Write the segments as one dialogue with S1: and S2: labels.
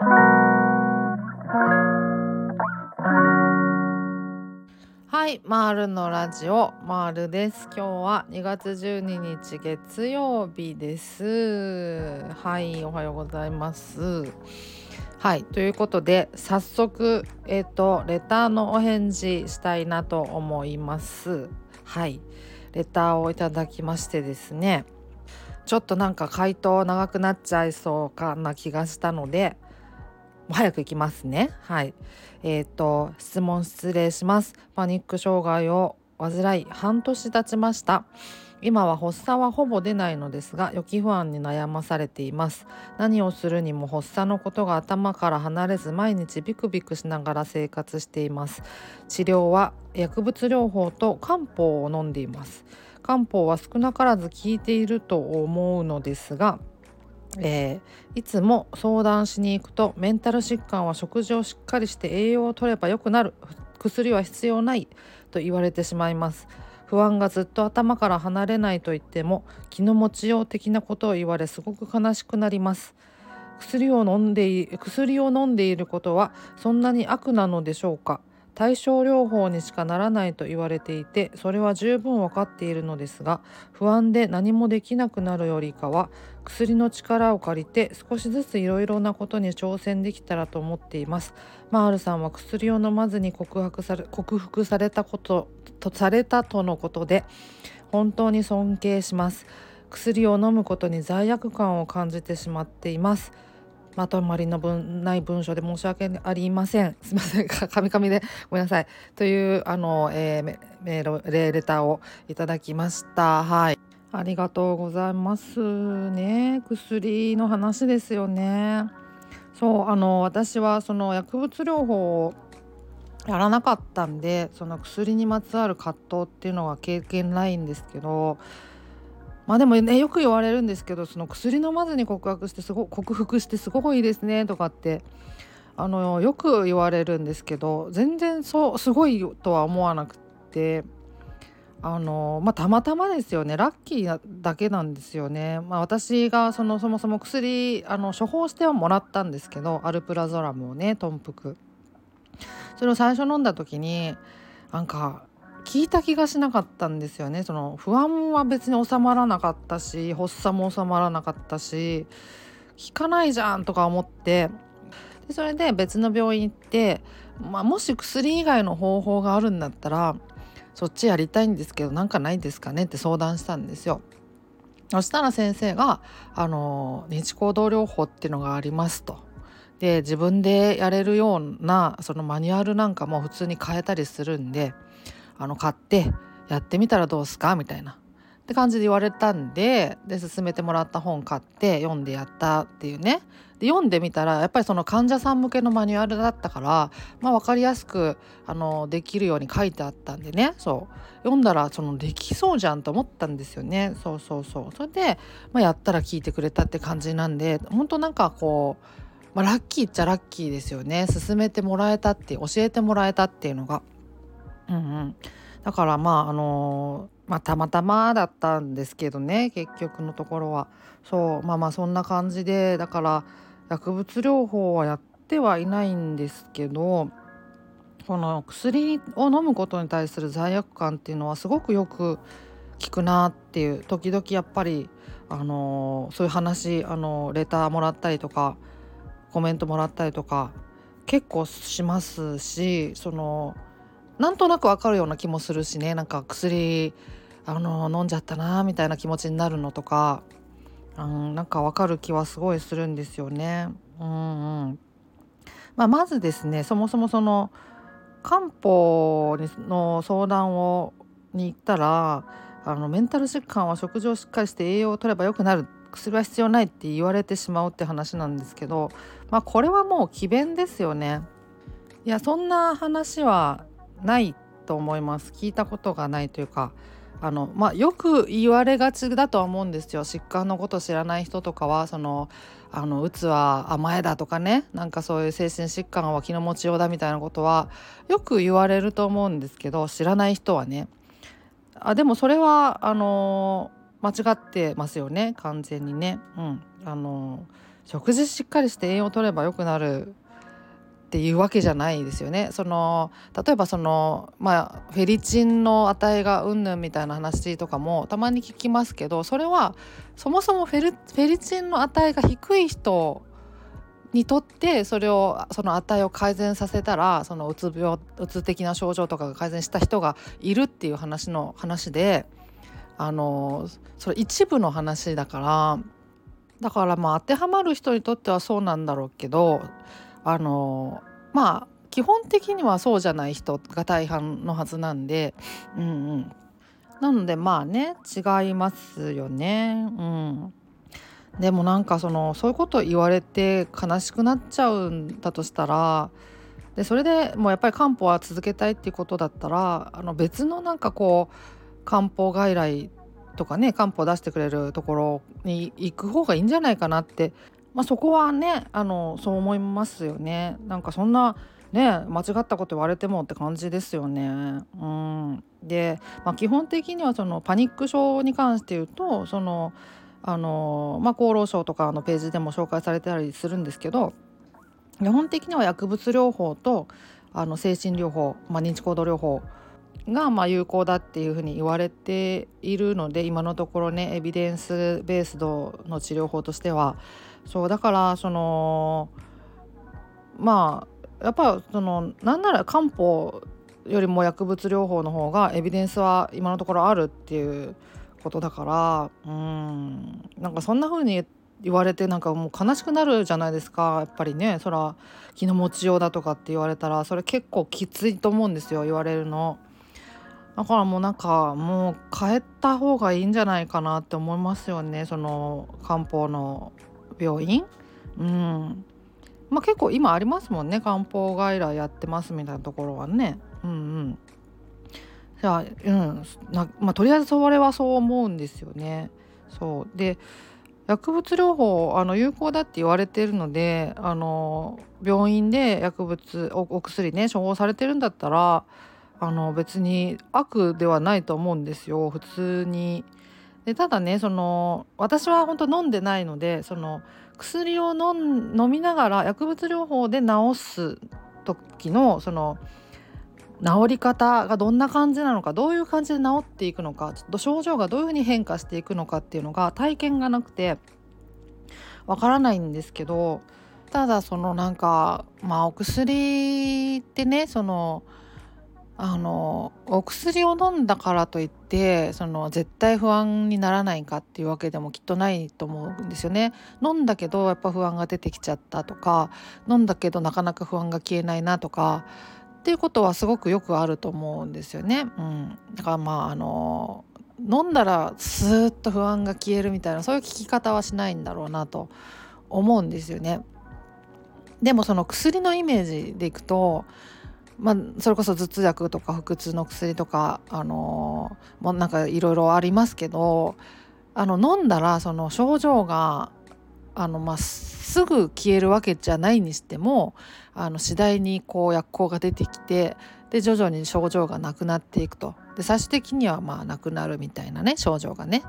S1: はい、マールのラジオマールです。今日は2月12日月曜日です。はい、おはようございます。はい、ということで早速えっ、とレターのお返事したいなと思います。はい、レターをいただきましてですね。ちょっとなんか回答長くなっちゃいそうかな気がしたので。もう早く行きますね。はい。えっ、と質問失礼します。パニック障害を患い半年経ちました。今は発作はほぼ出ないのですが予期不安に悩まされています何をするにも発作のことが頭から離れず毎日ビクビクしながら生活しています治療は薬物療法と漢方を飲んでいます漢方は少なからず効いていると思うのですがえーいつも相談しに行くとメンタル疾患は食事をしっかりして栄養を取れば良くなる。薬は必要ないと言われてしまいます。不安がずっと頭から離れないと言っても気の持ちよう的なことを言われすごく悲しくなります。薬を飲んでい薬を飲んでいることはそんなに悪なのでしょうか？対症療法にしかならないと言われていてそれは十分わかっているのですが不安で何もできなくなるよりかは薬の力を借りて少しずついろいろなことに挑戦できたらと思っています。マールさんは薬を飲まずに告白され克服されたこととされたとのことで本当に尊敬します。薬を飲むことに罪悪感を感じてしまっています。まとまりの分ない文章で申し訳ありません。すみません。かみかみでごめんなさい。というあの、えーメメールレレターをいただきました。はい。ありがとうございますね。薬の話ですよね。そうあの私はその薬物療法をやらなかったんでその薬にまつわる葛藤っていうのは経験ないんですけどまあでもねよく言われるんですけどその薬飲まずに告白してすご克服してすごくいいですねとかってあのよく言われるんですけど全然そうすごいとは思わなくてあのまあたまたまですよねラッキーなだけなんですよね。まあ、私がそのそもそも薬あの処方してはもらったんですけどアルプラゾラムをね豚腹それを最初飲んだ時になんか効いた気がしなかったんですよねその不安は別に収まらなかったし発作も収まらなかったし効かないじゃんとか思ってでそれで別の病院行って、まあ、もし薬以外の方法があるんだったらそっちやりたいんですけどなんかないですかね？って相談したんですよ。そしたら先生があの日行動療法っていうのがありますと。で自分でやれるようなそのマニュアルなんかも普通に変えたりするんであの買ってやってみたらどうすか？みたいな。って感じで言われたんでで勧めてもらった本買って読んでやったっていうね。で読んでみたらやっぱりその患者さん向けのマニュアルだったから、まあ、分かりやすくあのできるように書いてあったんでね。そう。読んだらそのできそうじゃんと思ったんですよね。そうそうそう。それで、まあ、やったら聞いてくれたって感じなんで本当なんかこう、ま、ラッキーっちゃラッキーですよね。勧めてもらえたって教えてもらえたっていうのが。うんうん、だからまああのまあたまたまだったんですけどね結局のところは。そうまあまあそんな感じでだから薬物療法はやってはいないんですけどこの薬を飲むことに対する罪悪感っていうのはすごくよく聞くなっていう。時々やっぱりあのそういう話あのレターもらったりとかコメントもらったりとか結構しますしそのなんとなくわかるような気もするしねなんか薬あの飲んじゃったなみたいな気持ちになるのとか、うん、なんかわかる気はすごいするんですよね。うんうんまあ、まずですねそもそもその漢方の相談をに行ったらあのメンタル疾患は食事をしっかりして栄養を取ればよくなる薬は必要ないって言われてしまうって話なんですけど、まあ、これはもう詭弁ですよね。いやそんな話はないと思います。聞いたことがないというかあの、まあ、よく言われがちだとは思うんですよ。疾患のこと知らない人とかはそのあのうつは甘えだとかねなんかそういう精神疾患は気の持ちようだみたいなことはよく言われると思うんですけど知らない人はね。あでもそれはあの間違ってますよね。完全にね。うん。あの食事しっかりして栄養を取れば良くなるっていうわけじゃないですよね。その例えばそのまあフェリチンの値がうんぬんみたいな話とかもたまに聞きますけどそれはそもそもフェルフェリチンの値が低い人にとってそれをその値を改善させたらそのうつ病うつ的な症状とかが改善した人がいるっていう話の話であのそれ一部の話だからだからまあ当てはまる人にとってはそうなんだろうけどあのまあ基本的にはそうじゃない人が大半のはずなんでうんうん。なのでまあね違いますよね。うん。でもなんかそのそういうこと言われて悲しくなっちゃうんだとしたらでそれでもうやっぱり漢方は続けたいっていうことだったらあの別のなんかこう漢方外来とかね漢方出してくれるところに行く方がいいんじゃないかなってまあ、そこはねあのそう思いますよねなんかそんなね間違ったこと言われてもって感じですよね。うん、で、まあ、基本的にはそのパニック症に関して言うとそのあの、まあ、厚労省とかのページでも紹介されてたりするんですけど基本的には薬物療法とあの精神療法、まあ、認知行動療法がま有効だっていうふうに言われているので今のところねエビデンスベースドの治療法としてはそうだからそのまあやっぱそのなんなら漢方よりも薬物療法の方がエビデンスは今のところあるっていうことだからうんなんかそんな風に言われてなんかもう悲しくなるじゃないですかやっぱりねそら気の持ちようだとかって言われたらそれ結構きついと思うんですよ言われるの。だからもうなんかもう変えた方がいいんじゃないかなって思いますよねその漢方の病院？うん。まあ結構今ありますもんね。漢方外来やってますみたいなところはね。うんうん。じゃあうん。なまあとりあえずそれはそう思うんですよね。そう。で薬物療法あの有効だって言われてるのであの病院で薬物お薬ね処方されてるんだったらあの別に悪ではないと思うんですよ。普通にでただねその私は本当飲んでないのでその薬を飲みながら薬物療法で治す時のその治り方がどんな感じなのかどういう感じで治っていくのかちょっと症状がどういうふうに変化していくのかっていうのが体験がなくてわからないんですけどただそのなんかまあお薬ってねそのあのお薬を飲んだからといってその絶対不安にならないかっていうわけでもきっとないと思うんですよね。飲んだけどやっぱ不安が出てきちゃったとか飲んだけどなかなか不安が消えないなとかっていうことはすごくよくあると思うんですよね。うん、だからまああの飲んだらスーッと不安が消えるみたいなそういう聞き方はしないんだろうなと思うんですよね。でもその薬のイメージでいくとまあ、それこそ頭痛薬とか腹痛の薬とか、あのー、もうなんかいろいろありますけどあの飲んだらその症状があの、まあ、すぐ消えるわけじゃないにしてもあの次第にこう薬効が出てきてで徐々に症状がなくなっていくと。で最終的にはまあなくなるみたいなね症状がね。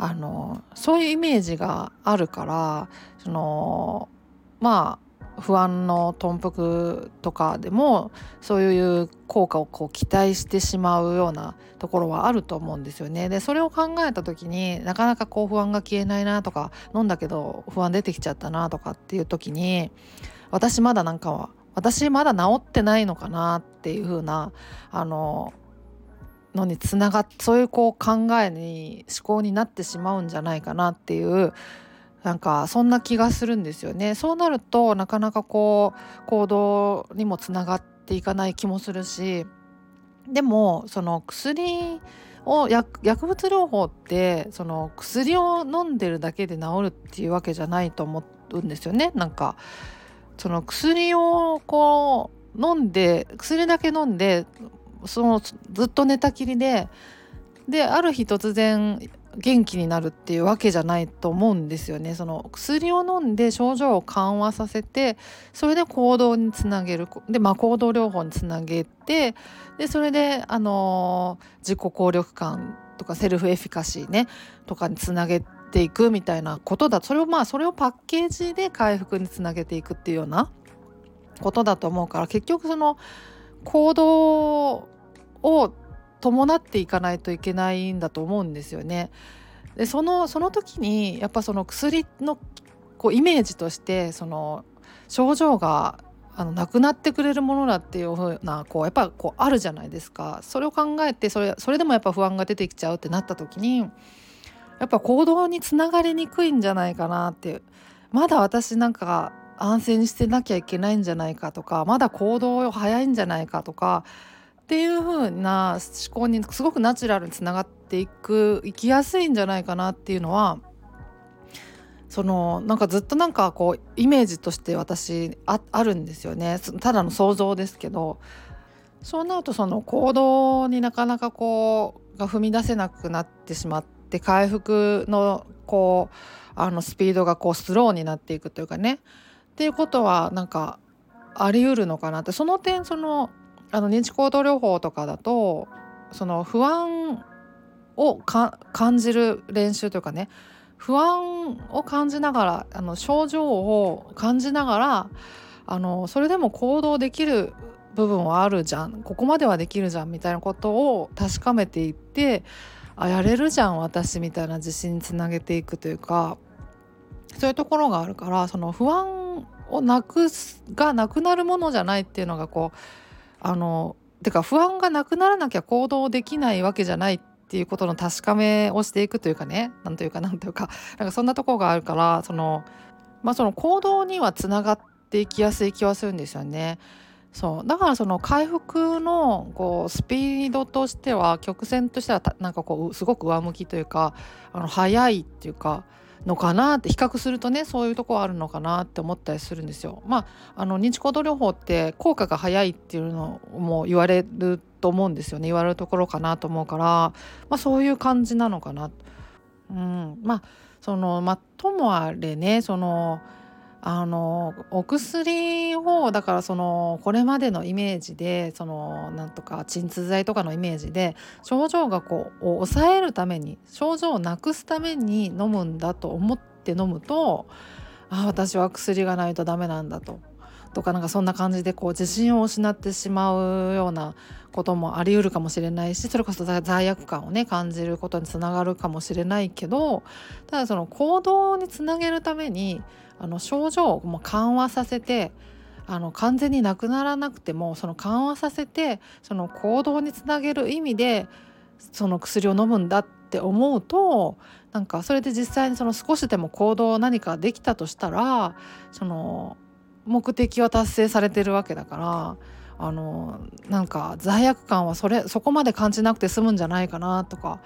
S1: あのそういうイメージがあるからそのまあ不安の頓服とかでもそういう効果をこう期待してしまうようなところはあると思うんですよね。でそれを考えた時になかなかこう不安が消えないなとか飲んだけど不安出てきちゃったなとかっていう時に私まだなんかは私まだ治ってないのかなっていう風なあののにつながっそういうこう考えに思考になってしまうんじゃないかなっていうなんかそんな気がするんですよね。そうなるとなかなかこう行動にもつながっていかない気もするしでもその薬を薬物療法ってその薬を飲んでるだけで治るっていうわけじゃないと思うんですよね。なんかその薬をこう飲んで薬だけ飲んでそのずっと寝たきりでである日突然元気になるっていうわけじゃないと思うんですよね。その薬を飲んで症状を緩和させてそれで行動につなげるで、まあ、行動療法につなげてでそれで、あの自己効力感とかセルフエフィカシーねとかにつなげていくみたいなことだそれをまあそれをパッケージで回復につなげていくっていうようなことだと思うから結局その行動を伴っていかないといけないんだと思うんですよね。でそのその時にやっぱその薬のこうイメージとしてその症状があのなくなってくれるものだっていう風なこうやっぱこうあるじゃないですかそれを考えてそれそれでもやっぱ不安が出てきちゃうってなった時にやっぱ行動につながりにくいんじゃないかなってまだ私なんか安静にしてなきゃいけないんじゃないかとかまだ行動早いんじゃないかとかっていう風な思考にすごくナチュラルにつながっていくいきやすいんじゃないかなっていうのはそのなんかずっとなんかこうイメージとして私ああるんですよね。ただの想像ですけど。そうなるとその行動になかなかこうが踏み出せなくなってしまって回復のこうあのスピードがこうスローになっていくというかね。っていうことはなんかあり得るのかなって。その点そのあの認知行動療法とかだとその不安を感じる練習というかね不安を感じながらあの症状を感じながらあのそれでも行動できる部分はあるじゃん。ここまではできるじゃんみたいなことを確かめていってあやれるじゃん私みたいな自信につなげていくというかそういうところがあるからその不安をなくすがなくなるものじゃないっていうのがこうあのてか不安がなくならなきゃ行動できないわけじゃないっていうことの確かめをしていくというかねなんというかなんというか なんかそんなところがあるからそのまあその行動にはつながっていきやすい気はするんですよね。そうだからその回復のこうスピードとしては曲線としてはなんかこうすごく上向きというかあの速いっていうかのかなって比較するとねそういうとこあるのかなって思ったりするんですよ。まああの認知行動療法って効果が早いっていうのも言われると思うんですよね言われるところかなと思うから、まあ、そういう感じなのかな。うん、まあそのまあともあれねそのあのお薬をだからそのこれまでのイメージでそのなんとか鎮痛剤とかのイメージで症状がこう抑えるために症状をなくすために飲むんだと思って飲むとあ私は薬がないとダメなんだと。とかなんかそんな感じでこう自信を失ってしまうようなこともありうるかもしれないしそれこそ罪悪感をね感じることにつながるかもしれないけどただその行動につなげるためにあの症状をも緩和させてあの完全になくならなくてもその緩和させてその行動につなげる意味でその薬を飲むんだって思うとなんかそれで実際にその少しでも行動何かできたとしたらその目的は達成されてるわけだからあのなんか罪悪感はそれそこまで感じなくて済むんじゃないかなとか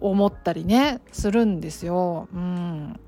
S1: 思ったりねするんですよ。うん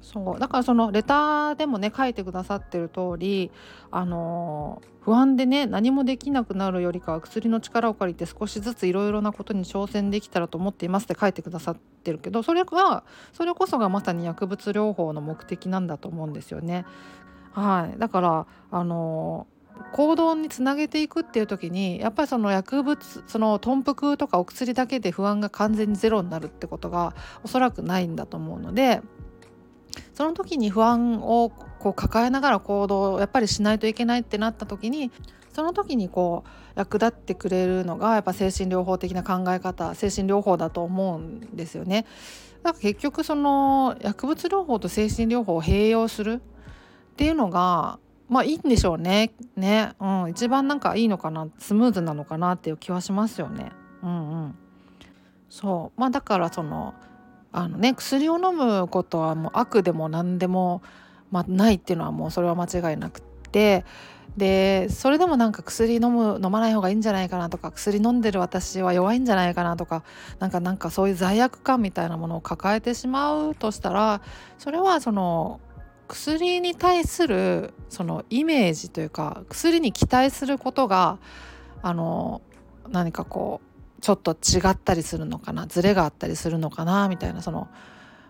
S1: そうだからそのレターでもね書いてくださってる通りあの不安でね何もできなくなるよりかは薬の力を借りて少しずついろいろなことに挑戦できたらと思っていますって書いてくださってるけどそれがそれこそがまさに薬物療法の目的なんだと思うんですよね。はい、だからあの行動につなげていくっていう時にやっぱりその薬物その豚腹とかお薬だけで不安が完全にゼロになるってことがおそらくないんだと思うのでその時に不安をこう抱えながら行動をやっぱりしないといけないってなった時にその時にこう役立ってくれるのがやっぱ精神療法的な考え方精神療法だと思うんですよね。だから結局その薬物療法と精神療法を併用するっていうのがまあいいんでしょうね。ね、うん、一番なんかいいのかなスムーズなのかなっていう気はしますよね。うんうん。そうまあだからそのあのね薬を飲むことはもう悪でも何でも、ま、ないっていうのはもうそれは間違いなくて。でそれでもなんか薬飲む飲まない方がいいんじゃないかなとか薬飲んでる私は弱いんじゃないかなとかなんかなんかそういう罪悪感みたいなものを抱えてしまうとしたらそれはその薬に対するそのイメージというか薬に期待することがあの何かこうちょっと違ったりするのかなズレがあったりするのかなみたいなその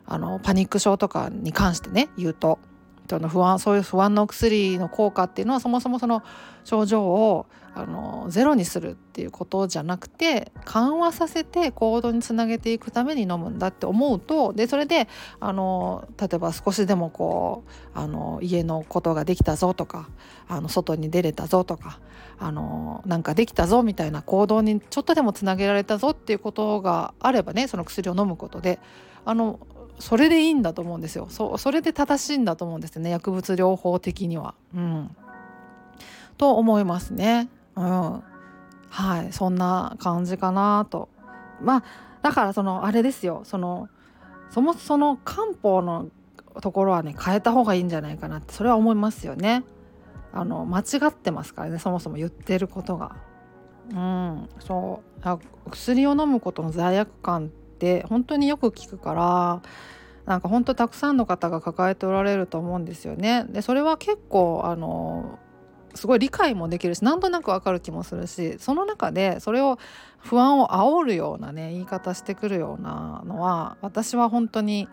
S1: あのパニック症とかに関してね言うと。その不安そういう不安のお薬の効果っていうのはそもそもその症状をあのゼロにするっていうことじゃなくて緩和させて行動につなげていくために飲むんだって思うとでそれであの例えば少しでもこうあの家のことができたぞとかあの外に出れたぞとかあのなんかできたぞみたいな行動にちょっとでもつなげられたぞっていうことがあればねその薬を飲むことであのそれでいいんだと思うんですよそそれで正しいんだと思うんですよね薬物療法的には。うん、と思いますね。うん、はいそんな感じかなと。まあだからそのあれですよそのそもその漢方のところはね変えた方がいいんじゃないかなってそれは思いますよね。あの間違ってますからねそもそも言ってることが。うん、そう薬を飲むことの罪悪感って本当によく聞くからなんか本当たくさんの方が抱えておられると思うんですよね。でそれは結構あのすごい理解もできるしなんとなくわかる気もするしその中でそれを不安を煽るようなね言い方してくるようなのは私は本当に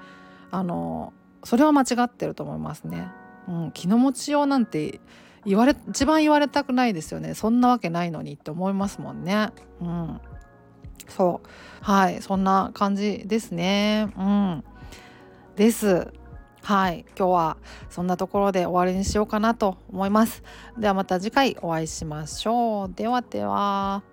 S1: あのそれは間違ってると思いますね。うん、気の持ちようなんて言われ一番言われたくないですよねそんなわけないのにって思いますもんね。うん、そう。はいそんな感じですね。うん。です。はい今日はそんなところで終わりにしようかなと思います。ではまた次回お会いしましょう。ではでは。